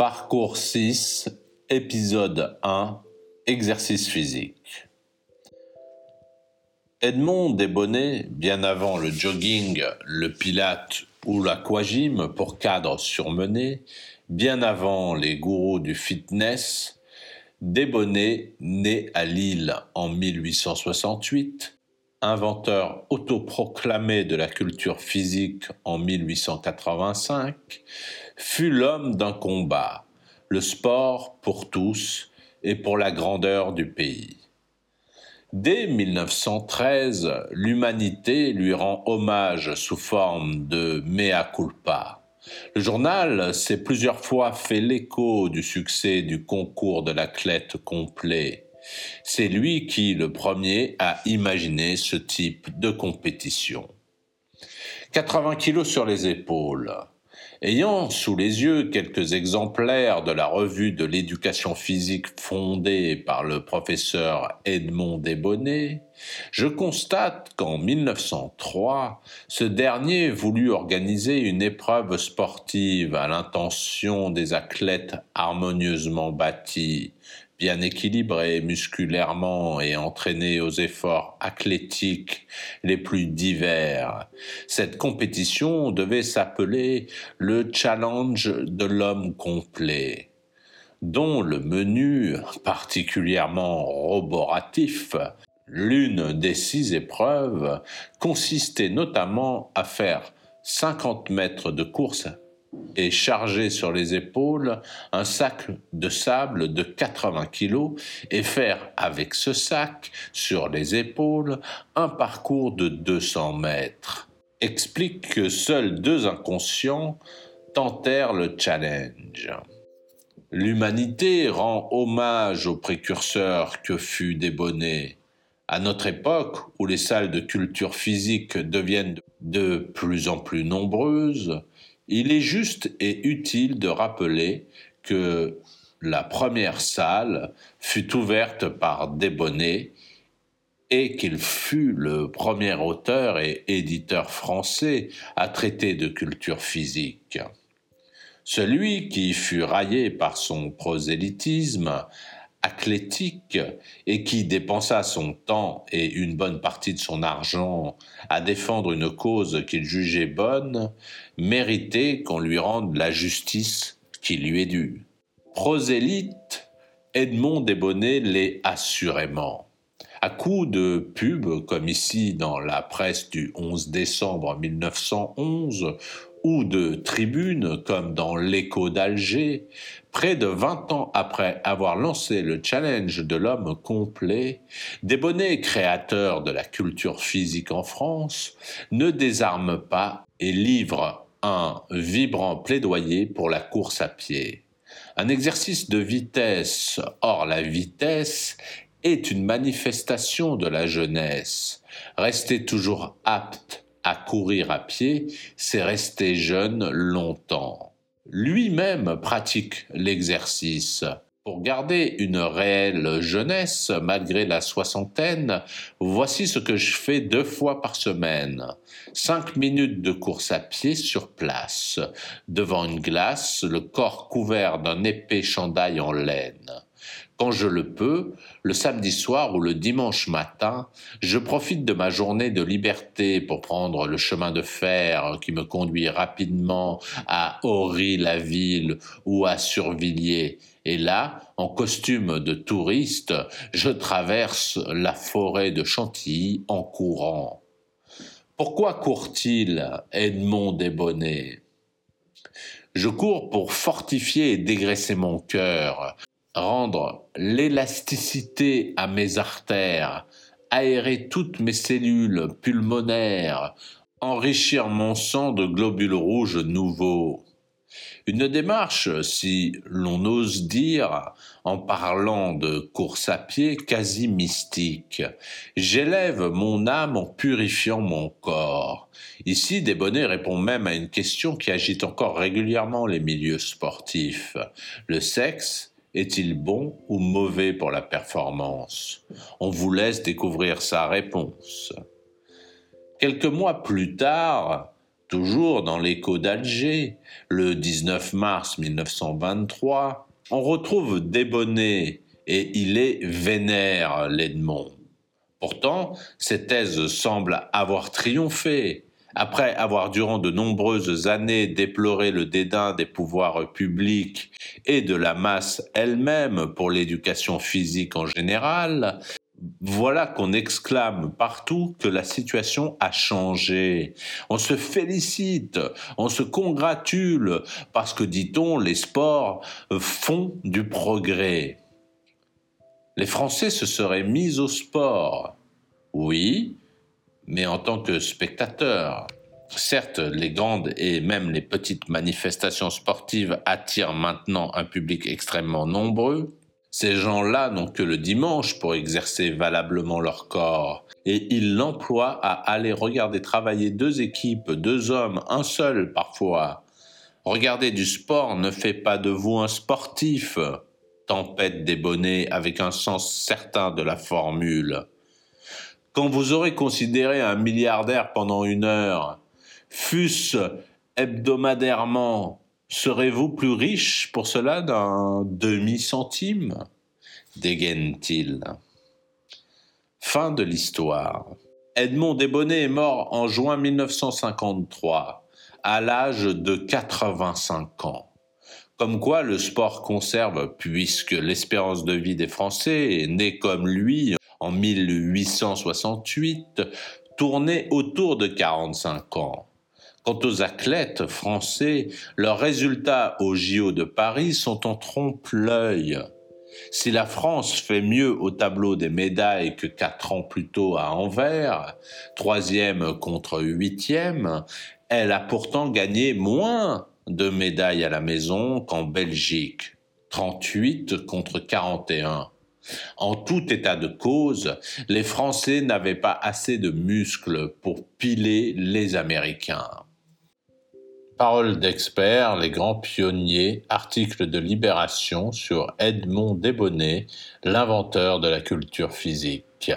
Parcours 6, épisode 1, exercice physique. Edmond Desbonnets, bien avant le jogging, le pilate ou l'aquagym pour cadre surmené, bien avant les gourous du fitness, Desbonnets, né à Lille en 1868, inventeur autoproclamé de la culture physique en 1885, fut l'homme d'un combat, le sport pour tous et pour la grandeur du pays. Dès 1913, l'humanité lui rend hommage sous forme de mea culpa. Le journal s'est plusieurs fois fait l'écho du succès du concours de l'athlète complet c'est lui qui, le premier, a imaginé ce type de compétition. 80 kilos sur les épaules. Ayant sous les yeux quelques exemplaires de la revue de l'éducation physique fondée par le professeur Edmond Desbonnets, je constate qu'en 1903, ce dernier voulut organiser une épreuve sportive à l'intention des athlètes harmonieusement bâtis, bien équilibré musculairement et entraîné aux efforts athlétiques les plus divers. Cette compétition devait s'appeler le Challenge de l'homme complet dont le menu particulièrement roboratif L'une des six épreuves consistait notamment à faire 50 mètres de course et charger sur les épaules un sac de sable de 80 kilos et faire avec ce sac sur les épaules un parcours de 200 mètres. Explique que seuls deux inconscients tentèrent le challenge. L'humanité rend hommage aux précurseurs que fut Desbonnets. À notre époque, où les salles de culture physique deviennent de plus en plus nombreuses, il est juste et utile de rappeler que la première salle fut ouverte par Desbonnets et qu'il fut le premier auteur et éditeur français à traiter de culture physique. Celui qui fut raillé par son prosélytisme athlétique et qui dépensa son temps et une bonne partie de son argent à défendre une cause qu'il jugeait bonne, méritait qu'on lui rende la justice qui lui est due. Prosélyte, Edmond Desbonnets l'est assurément. À coup de pub, comme ici dans la presse du 11 décembre 1911, ou de tribune, comme dans l'écho d'Alger, près de 20 ans après avoir lancé le challenge de l'homme complet, Desbonnets, créateur de la culture physique en France, ne désarme pas et livre un vibrant plaidoyer pour la course à pied. Un exercice de vitesse, or la vitesse est une manifestation de la jeunesse. Rester toujours apte à courir à pied, c'est rester jeune longtemps. Lui-même pratique l'exercice. Pour garder une réelle jeunesse malgré la soixantaine, voici ce que je fais deux fois par semaine. Cinq minutes de course à pied sur place, devant une glace, le corps couvert d'un épais chandail en laine. Quand je le peux, le samedi soir ou le dimanche matin, je profite de ma journée de liberté pour prendre le chemin de fer qui me conduit rapidement à Ory-la-Ville ou à Survilliers. Et là, en costume de touriste, je traverse la forêt de Chantilly en courant. Pourquoi court-il Edmond Desbonnets? Je cours pour fortifier et dégraisser mon cœur, rendre l'élasticité à mes artères, aérer toutes mes cellules pulmonaires, enrichir mon sang de globules rouges nouveaux. Une démarche, si l'on ose dire, en parlant de course à pied, quasi mystique. J'élève mon âme en purifiant mon corps. Ici, Desbonnets répond même à une question qui agite encore régulièrement les milieux sportifs. Le sexe est-il bon ou mauvais pour la performance? On vous laisse découvrir sa réponse. Quelques mois plus tard, Toujours dans l'écho d'Alger, le 19 mars 1923, on retrouve Desbonnets et il est vénère l'Edmond. Pourtant, ces thèses semblent avoir triomphé. Après avoir durant de nombreuses années déploré le dédain des pouvoirs publics et de la masse elle-même pour l'éducation physique en général, voilà qu'on exclame partout que la situation a changé. On se félicite, on se congratule, parce que, dit-on, les sports font du progrès. Les Français se seraient mis au sport. Oui, mais en tant que spectateurs. Certes, les grandes et même les petites manifestations sportives attirent maintenant un public extrêmement nombreux, ces gens-là n'ont que le dimanche pour exercer valablement leur corps, et ils l'emploient à aller regarder travailler deux équipes, deux hommes, un seul parfois. Regarder du sport ne fait pas de vous un sportif. Tempête des bonnets avec un sens certain de la formule. Quand vous aurez considéré un milliardaire pendant une heure, fût-ce hebdomadairement, Serez-vous plus riche pour cela d'un demi-centime? dégaine-t-il. Fin de l'histoire. Edmond Desbonnets est mort en juin 1953, à l'âge de 85 ans. Comme quoi le sport conserve, puisque l'espérance de vie des Français, née comme lui en 1868, tournait autour de 45 ans. Quant aux athlètes français, leurs résultats au JO de Paris sont en trompe-l'œil. Si la France fait mieux au tableau des médailles que quatre ans plus tôt à Anvers, troisième contre huitième, elle a pourtant gagné moins de médailles à la maison qu'en Belgique, 38 contre 41. En tout état de cause, les Français n'avaient pas assez de muscles pour piler les Américains. Paroles d'experts, les grands pionniers, article de Libération sur Edmond Desbonnets, l'inventeur de la culture physique.